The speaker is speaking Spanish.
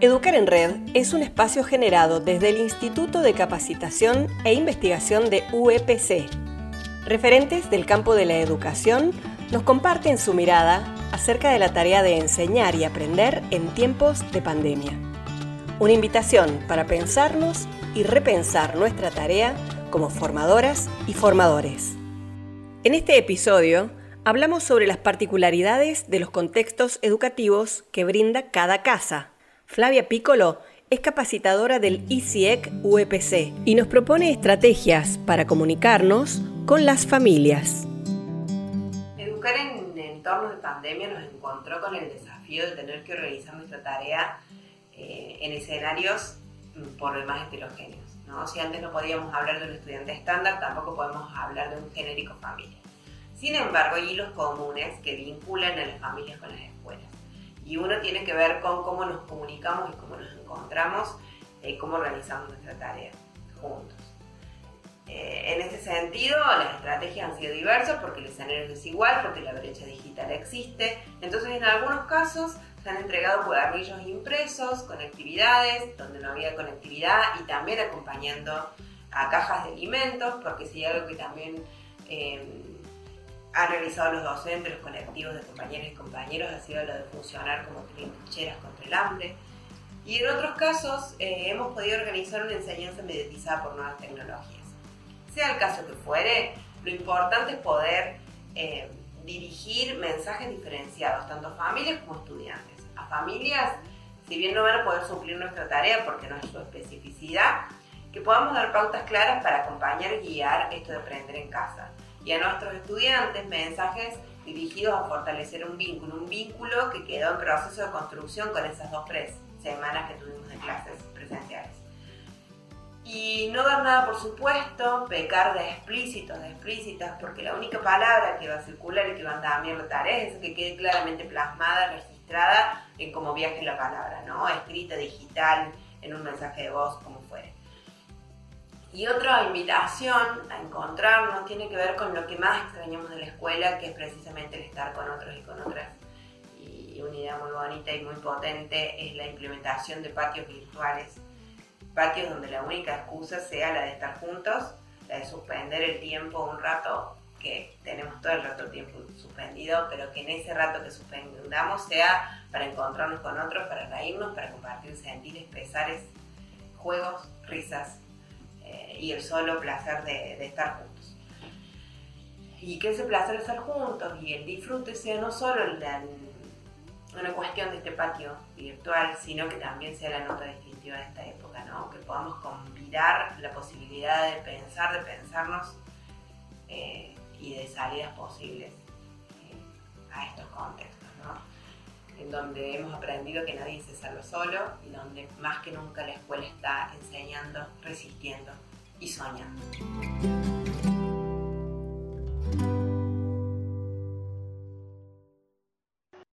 Educar en Red es un espacio generado desde el Instituto de Capacitación e Investigación de UEPC. Referentes del campo de la educación nos comparten su mirada acerca de la tarea de enseñar y aprender en tiempos de pandemia. Una invitación para pensarnos y repensar nuestra tarea como formadoras y formadores. En este episodio hablamos sobre las particularidades de los contextos educativos que brinda cada casa Flavia Piccolo es capacitadora del ICIEC UEPC y nos propone estrategias para comunicarnos con las familias. Educar en entornos de pandemia nos encontró con el desafío de tener que organizar nuestra tarea eh, en escenarios mm, por demás heterogéneos. ¿no? Si antes no podíamos hablar de un estudiante estándar, tampoco podemos hablar de un genérico familia. Sin embargo, hay hilos comunes que vinculan a las familias con las escuelas y uno tiene que ver con cómo nos comunicamos y cómo nos encontramos y cómo organizamos nuestra tarea juntos. Eh, en este sentido, las estrategias han sido diversas porque el escenario es desigual, porque la brecha digital existe. Entonces, en algunos casos se han entregado cuadernillos impresos con actividades donde no había conectividad y también acompañando a cajas de alimentos, porque si hay algo que también eh, han realizado los docentes, los colectivos de compañeros y compañeros, ha sido lo de funcionar como trincheras contra el hambre. Y en otros casos eh, hemos podido organizar una enseñanza mediatizada por nuevas tecnologías. Sea el caso que fuere, lo importante es poder eh, dirigir mensajes diferenciados, tanto a familias como a estudiantes. A familias, si bien no van a poder suplir nuestra tarea porque no es su especificidad, que podamos dar pautas claras para acompañar y guiar esto de aprender en casa y a nuestros estudiantes mensajes dirigidos a fortalecer un vínculo, un vínculo que quedó en proceso de construcción con esas dos semanas que tuvimos de clases presenciales. Y no dar nada por supuesto, pecar de explícitos, de explícitas, porque la única palabra que va a circular y que va a también la tarea es que quede claramente plasmada, registrada en cómo viaje la palabra, ¿no? Escrita, digital, en un mensaje de voz, como fuere. Y otra invitación a encontrarnos tiene que ver con lo que más extrañamos de la escuela, que es precisamente el estar con otros y con otras. Y una idea muy bonita y muy potente es la implementación de patios virtuales. Patios donde la única excusa sea la de estar juntos, la de suspender el tiempo un rato, que tenemos todo el rato el tiempo suspendido, pero que en ese rato que suspendamos sea para encontrarnos con otros, para reírnos, para compartir sentires, pesares, juegos, risas, y el solo placer de, estar juntos. Y que ese placer de estar juntos y el disfrute sea no solo una cuestión de este patio virtual, sino que también sea la nota distintiva de esta época, ¿no? que podamos convidar la posibilidad de pensar, de pensarnos eh, y de salidas posibles eh, a estos contextos. ¿no? en donde hemos aprendido que nadie se salva solo y donde más que nunca la escuela está enseñando, resistiendo Iswanya.